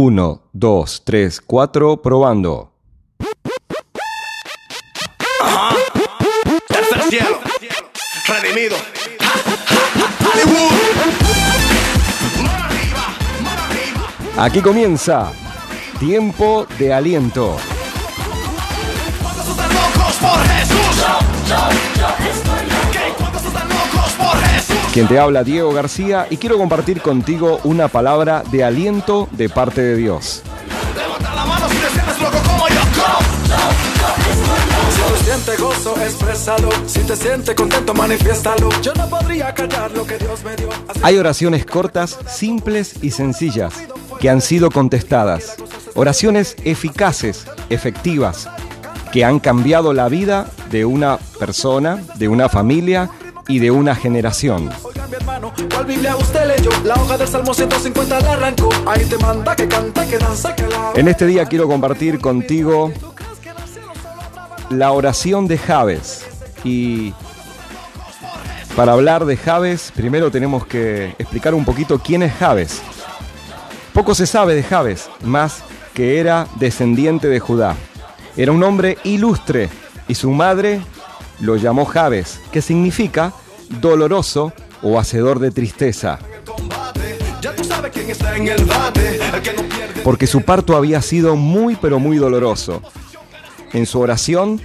1, 2, 3, 4, probando. Tercer cielo, redimido. Aquí comienza Tiempo de Aliento. Quien te habla Diego García y quiero compartir contigo una palabra de aliento de parte de Dios. Hay oraciones cortas, simples y sencillas que han sido contestadas. Oraciones eficaces, efectivas, que han cambiado la vida de una persona, de una familia y de una generación. Oiga, mi hermano, ¿cuál Biblia usted leyó? La hoja del Salmo 150 la arrancó. Ahí te manda que canta, que danza, que la. En este día quiero compartir contigo la oración de Javes. Y para hablar de Javes, primero tenemos que explicar un poquito quién es Javes. Poco se sabe de Javes, más que era descendiente de Judá. Era un hombre ilustre y su madre lo llamó Javes, que significa doloroso o hacedor de tristeza. Porque su parto había sido muy pero muy doloroso. En su oración,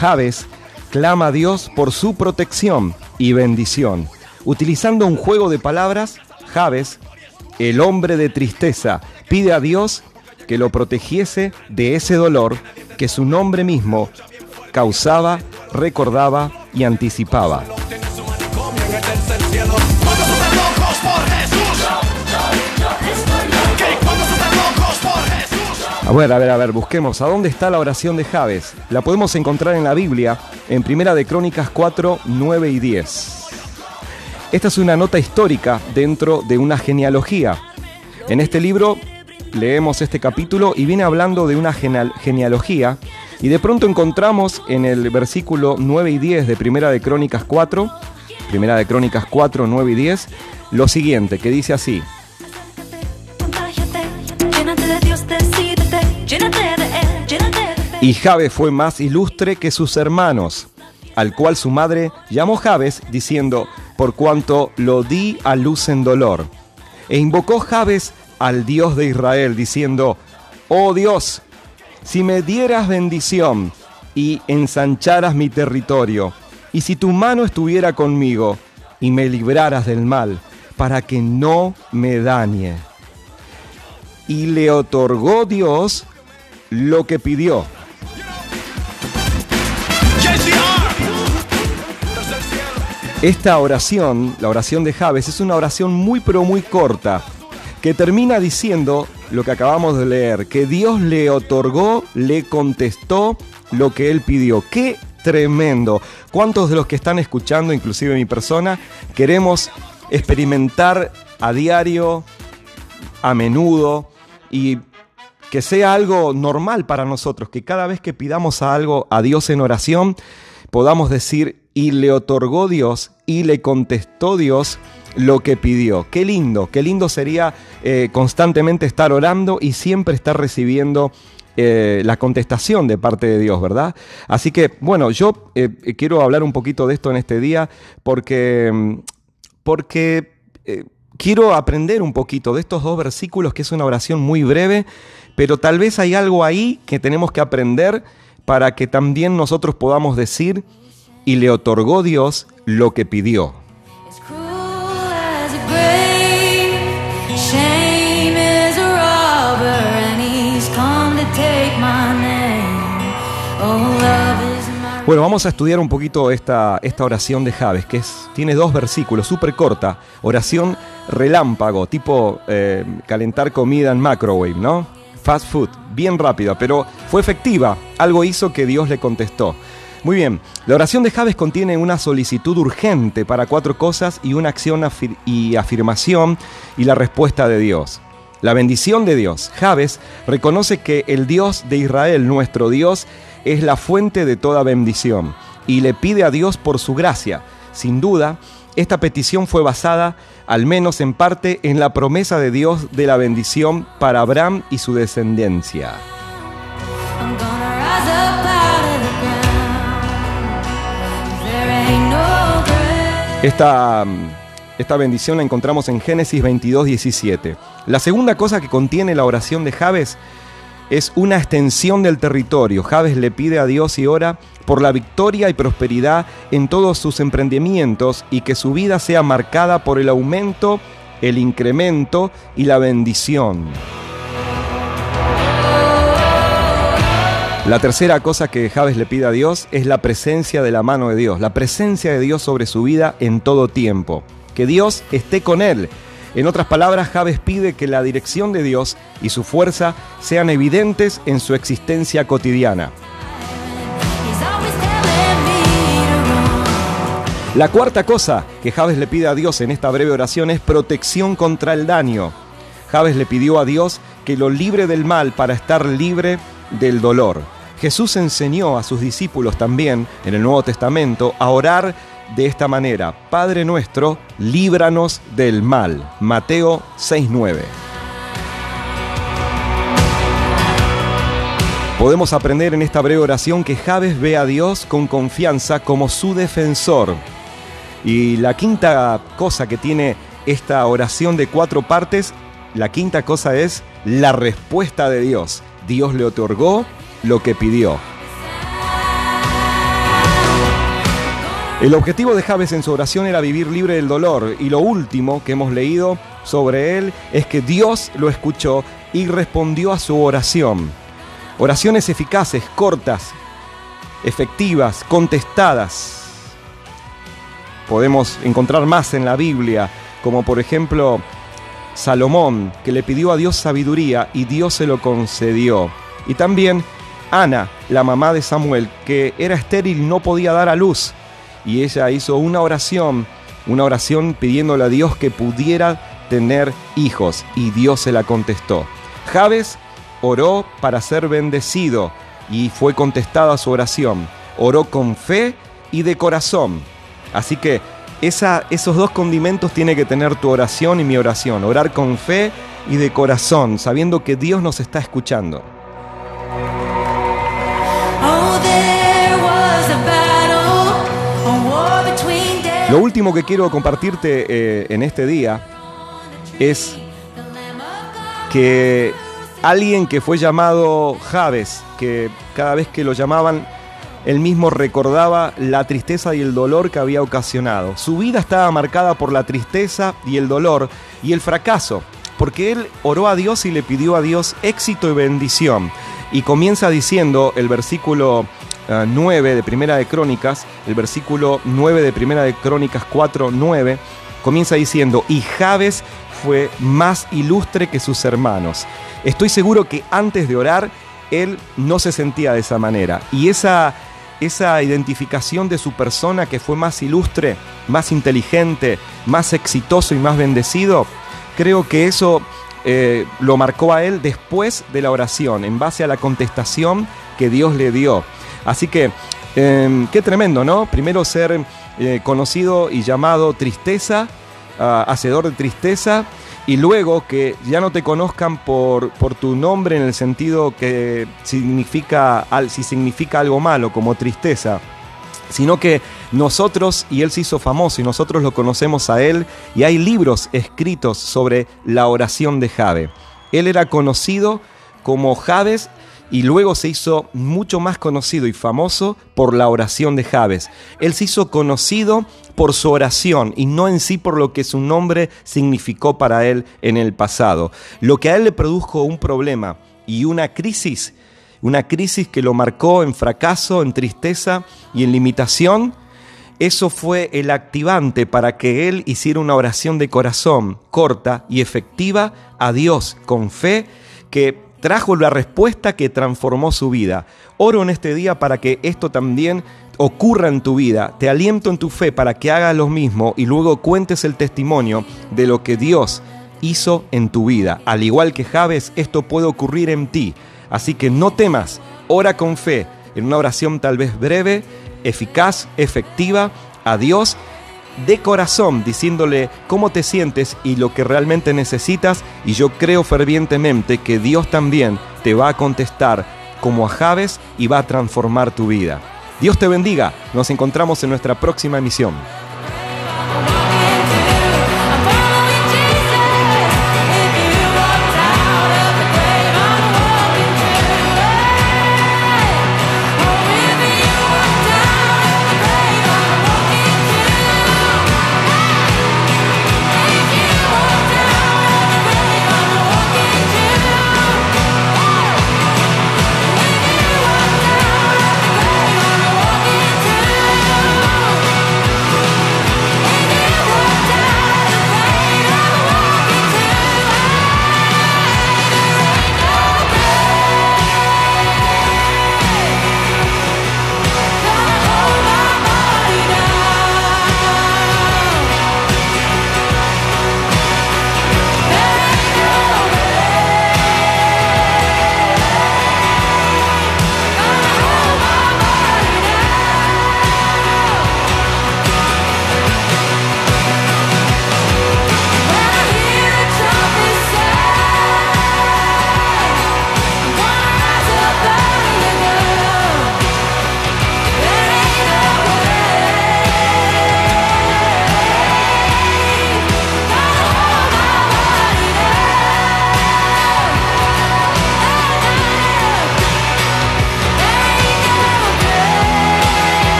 Javes clama a Dios por su protección y bendición. Utilizando un juego de palabras, Javes, el hombre de tristeza, pide a Dios que lo protegiese de ese dolor que su nombre mismo causaba, recordaba y anticipaba. A ver, a ver, a ver, busquemos. ¿A dónde está la oración de Javes? La podemos encontrar en la Biblia, en Primera de Crónicas 4, 9 y 10. Esta es una nota histórica dentro de una genealogía. En este libro leemos este capítulo y viene hablando de una geneal- genealogía y de pronto encontramos en el versículo 9 y 10 de Primera de Crónicas 4, Primera de Crónicas 4, 9 y 10, lo siguiente, que dice así. Y Jabes fue más ilustre que sus hermanos, al cual su madre llamó Jabes, diciendo, por cuanto lo di a luz en dolor. E invocó Jabes al Dios de Israel, diciendo, oh Dios, si me dieras bendición y ensancharas mi territorio, y si tu mano estuviera conmigo y me libraras del mal, para que no me dañe. Y le otorgó Dios lo que pidió. Esta oración, la oración de Javes, es una oración muy pero muy corta, que termina diciendo lo que acabamos de leer, que Dios le otorgó, le contestó lo que él pidió. ¡Qué tremendo! ¿Cuántos de los que están escuchando, inclusive mi persona, queremos experimentar a diario, a menudo y que sea algo normal para nosotros, que cada vez que pidamos algo a Dios en oración, podamos decir, y le otorgó Dios, y le contestó Dios lo que pidió. Qué lindo, qué lindo sería eh, constantemente estar orando y siempre estar recibiendo eh, la contestación de parte de Dios, ¿verdad? Así que, bueno, yo eh, quiero hablar un poquito de esto en este día porque, mm, porque eh, quiero aprender un poquito de estos dos versículos, que es una oración muy breve, pero tal vez hay algo ahí que tenemos que aprender para que también nosotros podamos decir, y le otorgó Dios lo que pidió. Bueno, vamos a estudiar un poquito esta, esta oración de Javes, que es, tiene dos versículos, súper corta. Oración relámpago, tipo eh, calentar comida en microwave, ¿no? Fast food, bien rápida, pero fue efectiva. Algo hizo que Dios le contestó. Muy bien, la oración de Javes contiene una solicitud urgente para cuatro cosas y una acción y afirmación y la respuesta de Dios. La bendición de Dios. Javes reconoce que el Dios de Israel, nuestro Dios, es la fuente de toda bendición y le pide a Dios por su gracia. Sin duda, esta petición fue basada al menos en parte, en la promesa de Dios de la bendición para Abraham y su descendencia. Esta, esta bendición la encontramos en Génesis 22, 17. La segunda cosa que contiene la oración de Jabes es una extensión del territorio. Jabes le pide a Dios y ora por la victoria y prosperidad en todos sus emprendimientos y que su vida sea marcada por el aumento, el incremento y la bendición. La tercera cosa que Jabes le pide a Dios es la presencia de la mano de Dios, la presencia de Dios sobre su vida en todo tiempo. Que Dios esté con él. En otras palabras, Jabes pide que la dirección de Dios y su fuerza sean evidentes en su existencia cotidiana. La cuarta cosa que Jabes le pide a Dios en esta breve oración es protección contra el daño. Jabes le pidió a Dios que lo libre del mal para estar libre del dolor. Jesús enseñó a sus discípulos también en el Nuevo Testamento a orar de esta manera, Padre nuestro, líbranos del mal. Mateo 6:9. Podemos aprender en esta breve oración que Jabes ve a Dios con confianza como su defensor. Y la quinta cosa que tiene esta oración de cuatro partes, la quinta cosa es la respuesta de Dios. Dios le otorgó lo que pidió. El objetivo de Jabes en su oración era vivir libre del dolor y lo último que hemos leído sobre él es que Dios lo escuchó y respondió a su oración. Oraciones eficaces, cortas, efectivas, contestadas. Podemos encontrar más en la Biblia, como por ejemplo Salomón, que le pidió a Dios sabiduría y Dios se lo concedió. Y también Ana, la mamá de Samuel, que era estéril no podía dar a luz. Y ella hizo una oración, una oración pidiéndole a Dios que pudiera tener hijos. Y Dios se la contestó. Jabes oró para ser bendecido y fue contestada su oración. Oró con fe y de corazón. Así que esos dos condimentos tiene que tener tu oración y mi oración. Orar con fe y de corazón, sabiendo que Dios nos está escuchando. Lo último que quiero compartirte eh, en este día es que alguien que fue llamado Jabes, que cada vez que lo llamaban, él mismo recordaba la tristeza y el dolor que había ocasionado. Su vida estaba marcada por la tristeza y el dolor y el fracaso, porque él oró a Dios y le pidió a Dios éxito y bendición. Y comienza diciendo el versículo eh, 9 de Primera de Crónicas, el versículo 9 de Primera de Crónicas 4, 9, comienza diciendo, y Jabes fue más ilustre que sus hermanos. Estoy seguro que antes de orar, él no se sentía de esa manera. Y esa, esa identificación de su persona que fue más ilustre, más inteligente, más exitoso y más bendecido, creo que eso eh, lo marcó a él después de la oración, en base a la contestación que Dios le dio. Así que, eh, qué tremendo, ¿no? Primero ser eh, conocido y llamado tristeza, ah, hacedor de tristeza, y luego que ya no te conozcan por, por tu nombre en el sentido que significa, si significa algo malo, como tristeza, sino que nosotros, y él se hizo famoso y nosotros lo conocemos a él, y hay libros escritos sobre la oración de Jabe. Él era conocido como Jabes y luego se hizo mucho más conocido y famoso por la oración de Jabes. Él se hizo conocido por su oración y no en sí por lo que su nombre significó para él en el pasado. Lo que a él le produjo un problema y una crisis una crisis que lo marcó en fracaso, en tristeza y en limitación, eso fue el activante para que él hiciera una oración de corazón corta y efectiva a Dios con fe que trajo la respuesta que transformó su vida. Oro en este día para que esto también ocurra en tu vida. Te aliento en tu fe para que hagas lo mismo y luego cuentes el testimonio de lo que Dios hizo en tu vida. Al igual que Jabes, esto puede ocurrir en ti. Así que no temas, ora con fe, en una oración tal vez breve, eficaz, efectiva, a Dios de corazón diciéndole cómo te sientes y lo que realmente necesitas y yo creo fervientemente que Dios también te va a contestar como a Javes y va a transformar tu vida. Dios te bendiga, nos encontramos en nuestra próxima emisión.